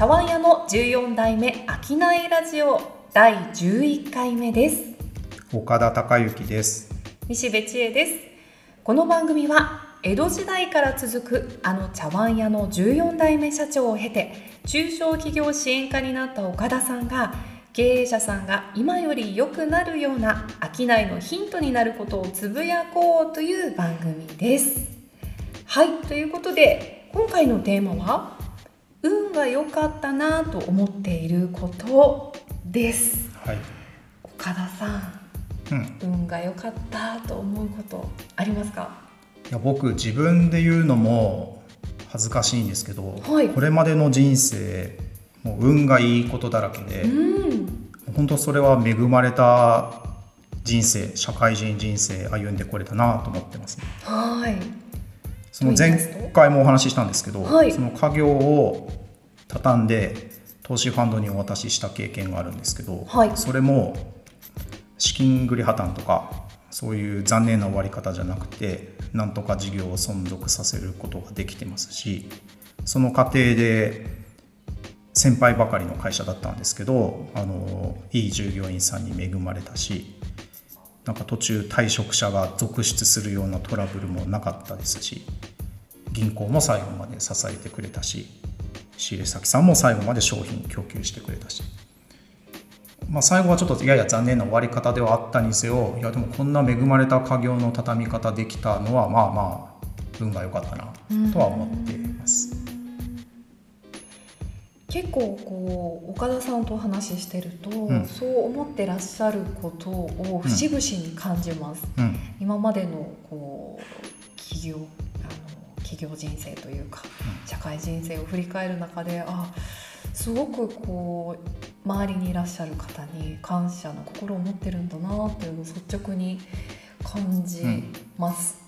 茶碗屋の14代目商いラジオ第11回目です。岡田孝之です。西部千恵です。この番組は江戸時代から続くあの茶碗屋の14代目社長を経て中小企業支援課になった岡田さんが経営者さんが今より良くなるような商いのヒントになることをつぶやこうという番組です。はいということで今回のテーマは運が良かったなと思っていることです。はい、岡田さんうん、運が良かったと思うことありますか？いや僕自分で言うのも恥ずかしいんですけど、はい。これまでの人生もう運がいいことだらけで、うん。本当それは恵まれた人生社会人人生歩んでこれたなと思ってますね。はいその前回もお話ししたんですけど、はい。その家業を畳んで投資ファンドにお渡しした経験があるんですけど、はい。それも資金繰り破綻とかそういう残念な終わり方じゃなくてなんとか事業を存続させることができてますしその過程で先輩ばかりの会社だったんですけどあのいい従業員さんに恵まれたしなんか途中退職者が続出するようなトラブルもなかったですし銀行も最後まで支えてくれたし仕入れ先さんも最後まで商品供給してくれたし、まあ、最後はちょっとやや残念な終わり方ではあったにせよいやでもこんな恵まれた家業の畳み方できたのはまあまあ運が良かったなとは思っています。結構こう岡田さんとお話ししてると、ん。そう思ってらっしゃることを節々に感じます、うん。今までのこう企業業人生というか、社会人生を振り返る中であすごくこう周りにいらっしゃる方に感謝の心を持ってるんだなっていうのを率直に感じます。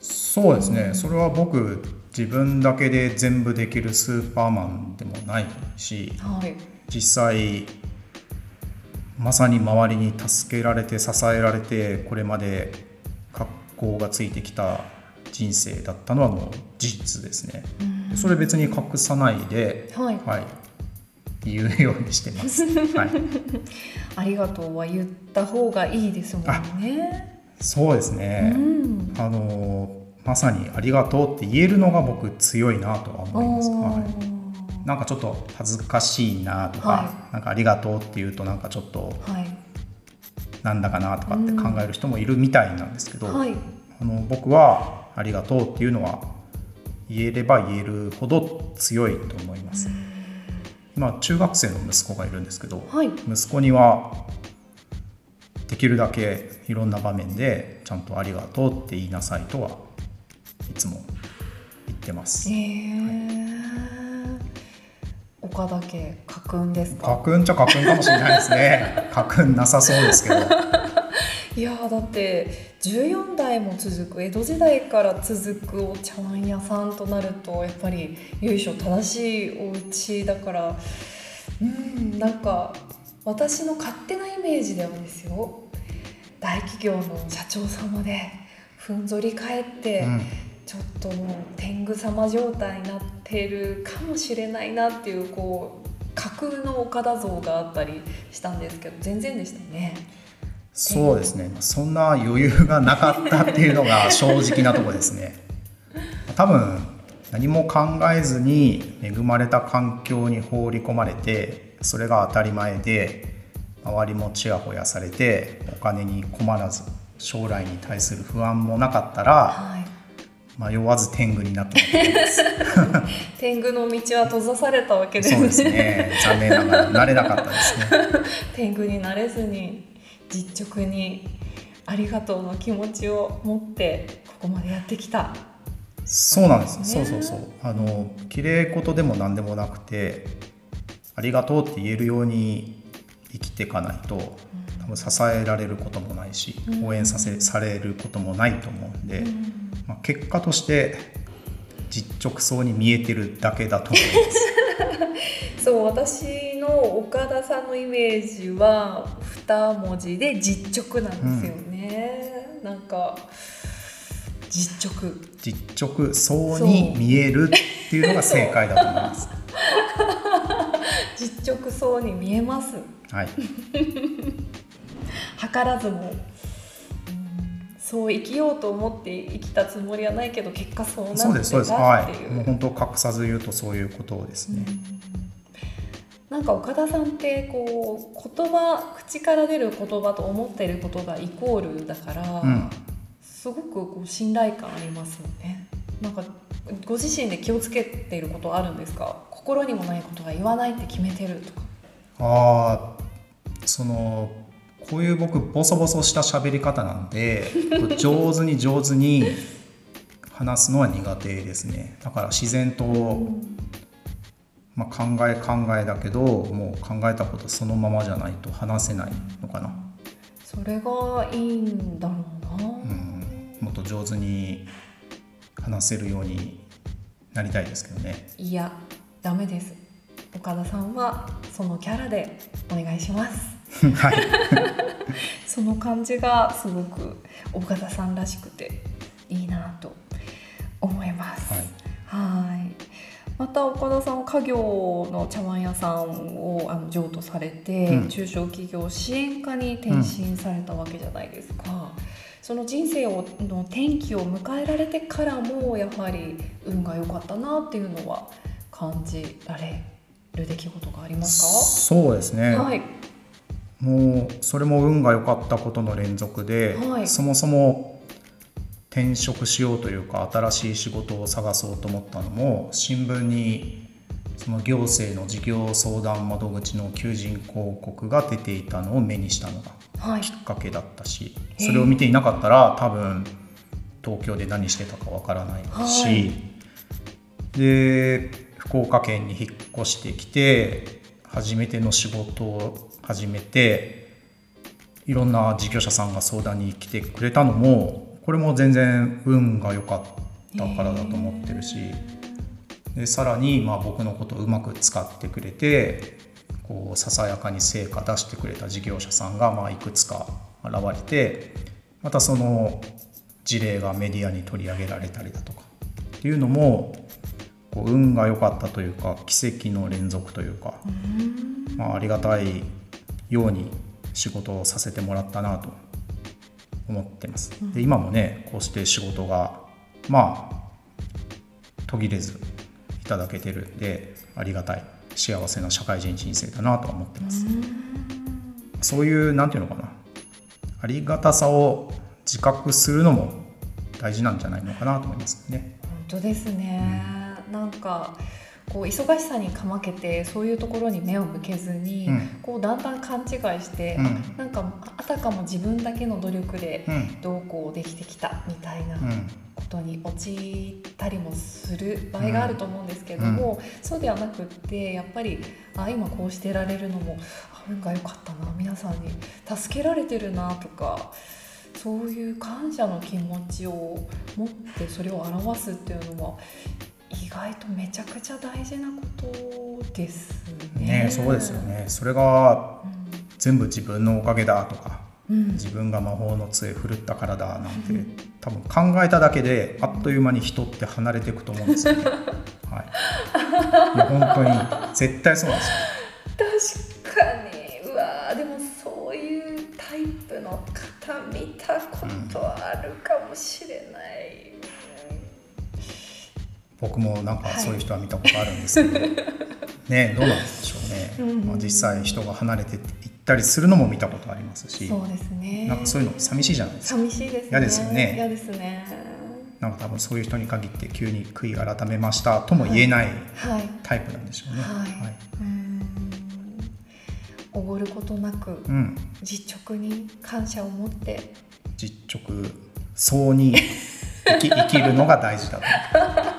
そうですねそれは僕自分だけで全部できるスーパーマンでもないしはい、実際まさに周りに助けられて支えられてこれまで格好がついてきた人生だったのはもう事実ですね。うん。それ別に隠さないで、はい。はい、言うようにしてます、はい、ありがとうは言った方がいいですもんね。そうですね、うん。あのまさに「ありがとう」って言えるのが僕強いなとは思います、はい、なんかちょっと恥ずかしいなとか、はなんか「ありがとう」って言うとなんかちょっとはい。なんだかなとかって考える人もいるみたいなんですけど、はい。あの僕は「ありがとう」っていうのは言えれば言えるほど強いと思います。今中学生の息子がいるんですけど、はい息子にはできるだけいろんな場面でちゃんと「ありがとう」って言いなさいとはいつも言ってますえ。ー岡田家家訓です家か。訓っちゃ家訓かもしれないですね。家訓なさそうですけど。いやーだって14代も続く江戸時代から続くお茶碗屋さんとなるとやっぱり由緒正しいお家だからうんなんか私の勝手なイメージではですよ大企業の社長様でふんぞり返って、うんちょっともう天狗様状態になってるかもしれないなっていうこう架空の岡田像があったりしたんですけど全然でしたね。そうですね。そんな余裕がなかったっていうのが正直なところですね。多分何も考えずに恵まれた環境に放り込まれて、それが当たり前で周りもちやほやされてお金に困らず将来に対する不安もなかったらはい迷わず天狗になってたと思います。天狗の道は閉ざされたわけですそうですね。残念ながらなれなかったですね。天狗になれずに実直にありがとうの気持ちを持ってここまでやってきた。そうなんです。ねそうそうそう。あの綺麗事でも何でもなくて、ありがとうって言えるように生きていかないと、多分支えられることもないし、応援させされることもないと思うんで、まあ、結果として実直そうに見えてるだけだと思います。そう私の岡田さんのイメージは二文字で実直なんですよね。なんか実直。実直そうに見えるっていうのが正解だと思います。実直そうに見えます。はい。図らずも、うん。そう生きようと思って生きたつもりはないけど結果そうなってたそうですそうです。ってはい。いうもう本当隠さず言うとそういうことですね、なんか岡田さんってこう言葉口から出る言葉と思っていることがイコールだから、うん。すごくこう信頼感ありますよね。なんかご自身で気をつけていることあるんですか？心にもないことは言わないって決めてるとか。ああそのこういう僕ボソボソした喋り方なんで 上手に上手に話すのは苦手ですね。だから自然と、まあ、考え考えだけどもう考えたことそのままじゃないと話せないのかな、それがいいんだろうな、うん、もっと上手に話せるようになりたいですけどね。いやダメです。岡田さんはそのキャラでお願いします。はい。その感じがすごく岡田さんらしくてた岡田さんは家業の茶碗屋さんをあの譲渡されて、うん。中小企業支援課に転身されたわけじゃないですか、その人生をの転機を迎えられてからもやはり運が良かったなっていうのは感じられる出来事がありますそうですね、かはい。もうそれも運が良かったことの連続で、はい。そもそも転職しようというか新しい仕事を探そうと思ったのも新聞にその行政の事業相談窓口の求人広告が出ていたのを目にしたのがはい。きっかけだったしへえそれを見ていなかったら多分東京で何してたかわからないし、はい。で福岡県に引っ越してきて初めての仕事を始めていろんな事業者さんが相談に来てくれたのもこれも全然運が良かったからだと思ってるしでさらにまあ僕のことをうまく使ってくれてこうささやかに成果出してくれた事業者さんがまあいくつか現れてまたその事例がメディアに取り上げられたりだとかっていうのもこう運が良かったというか奇跡の連続というか、まあ、ありがたいように仕事をさせてもらったなと思ってます。で今もねこうして仕事がまあ途切れずいただけてるんでありがたい幸せな社会人人生だなとは思ってます。そういうなんていうのかなありがたさを自覚するのも大事なんじゃないのかなと思いますね。本当ですね、なんかこう忙しさにかまけてそういうところに目を向けずに、うん。こうだんだん勘違いして、うん。あなんかあたかも自分だけの努力でうん。どうこうできてきたみたいなうん。ことに陥ったりもする場合があると思うんですけども、そうではなくってやっぱりあ今こうしてられるのもあ運が良かったな皆さんに助けられてるなとかそういう感謝の気持ちを持ってそれを表すっていうのは意外とめちゃくちゃ大事なことですね。ねそうですよねそれがうん。全部自分のおかげだとかうん自分が魔法の杖振るったからだなんて多分考えただけであっという間に人って離れていくと思うんですよね。はい、いや本当に絶対そうなんですよ。僕もなんかはいそういう人は見たことあるんですけど、ねどうなんでしょうね、うんまあ、実際人が離れていったりするのも見たことありますし。そうですね。なんかそういうの寂しいじゃないですか。寂しいですね。嫌ですよね。嫌ですね。なんか多分そういう人に限って急に悔い改めましたとも言えないはい。タイプなんでしょうね。はい、うーん。おごることなくうん、実直に感謝を持って。実直そうに生き生きるのが大事だと。う ん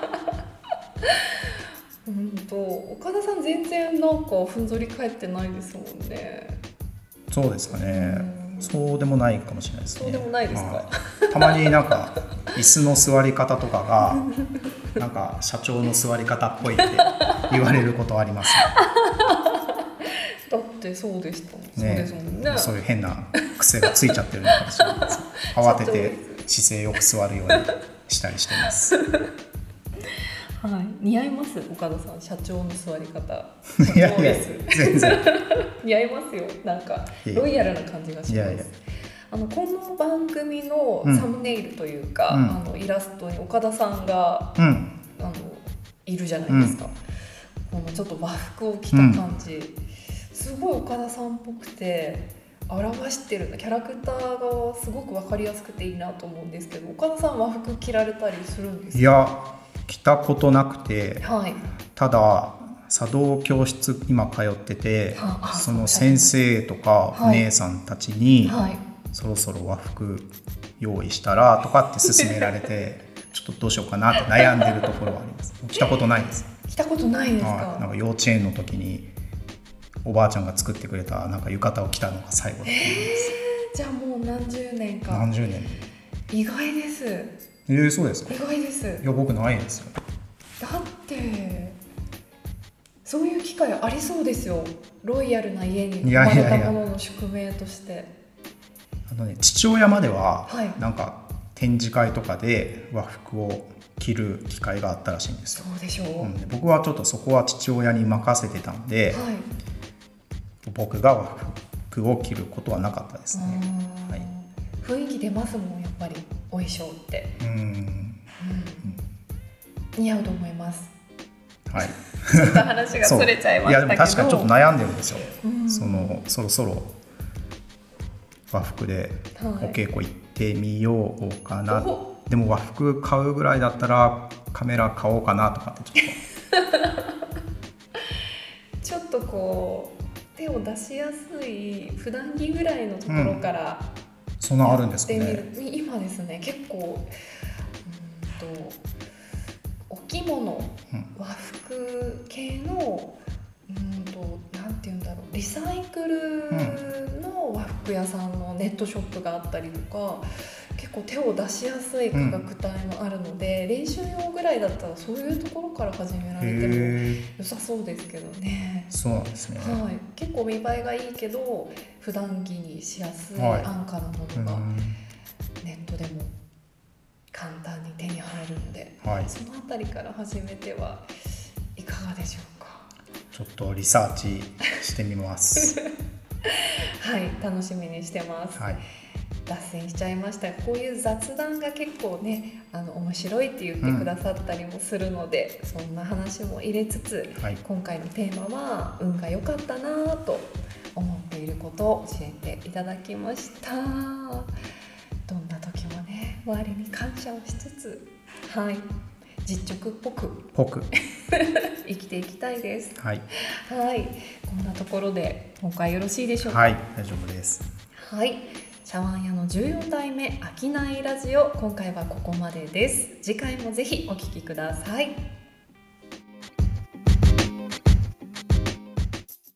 と岡田さん全然なんかふんぞり返ってないですもんね。そうですかね。うん。そうでもないかもしれないですね。そうでもないですか？はい。たまになんか椅子の座り方とかが なんか社長の座り方っぽいって言われることあります。だってそうでしたね。ですもんね。そういう変な癖がついちゃってるのかもしれないです。慌てて姿勢よく座るようにしたりしてますはい、似合います？岡田さん社長の座り方。似合いますよ。なんかロイヤルな感じがします。あのこの番組のサムネイルというか、うん。あのイラストに岡田さんがうん。あのいるじゃないですか、このちょっと和服を着た感じ、すごい岡田さんっぽくて表してるキャラクターがすごく分かりやすくていいなと思うんですけど岡田さん和服着られたりするんですか？いや来たことなくてはい。ただ茶道教室今通っててはあその先生とかおはい。姉さんたちに、はい。そろそろ和服用意したらとかって勧められて ちょっとどうしようかなって悩んでるところはあります。来たことないです。着たことないですか、はい、なんか幼稚園の時におばあちゃんが作ってくれたなんか浴衣を着たのが最後だと思いじゃあもう何十年ますか。何十年。意外ですえー、そうですか？意外です。いや僕ないですよ。だってそういう機会ありそうですよ。ロイヤルな家に生まれたものの宿命として。あのね父親までは、はい。なんか展示会とかで和服を着る機会があったらしいんですよ、そうでしょう、うん、で僕はちょっとそこは父親に任せてたんで、はい。僕が和服を着ることはなかったですね、はい雰囲気出ますもんやっぱりお衣装って、うん。似合うと思います。はい。ちょっと話がそれちゃいましたけど。いやでも確かにちょっと悩んでるんですよ、うん。そのそろそろ和服ではい。お稽古行ってみようかな、おでも和服買うぐらいだったらカメラ買おうかなとかってちょっ ちょっとこう手を出しやすい普段着ぐらいのところから、とそんなあるんですかやね今ですね結構うーんとお着物、うん。和服系のうーんとなんて言うんだろうリサイクルの和服屋さんのネットショップがあったりとか結構手を出しやすい価格帯もあるので、練習用ぐらいだったらそういうところから始められてもへ良さそうですけどね。え。そうなんですね、はい、結構見栄えがいいけど普段着にしやすいはい。安価なもうのがん。ネットでも簡単に手に入るのではい。そのあたりから始めてはいかがでしょうか。ちょっとリサーチしてみます。はい。楽しみにしてます、はい脱線しちゃいました。こういう雑談が結構ねあの面白いって言ってくださったりもするので、そんな話も入れつつはい。今回のテーマは運が良かったなぁと思っていることを教えていただきました。どんな時もね周りに感謝をしつつはい。実直っぽく。ぽく。生きていきたいです。はい。はい。こんなところで今回よろしいでしょうか？はい。大丈夫です。はい茶碗屋の14代目商いラジオ今回はここまでです。次回もぜひお聞きください。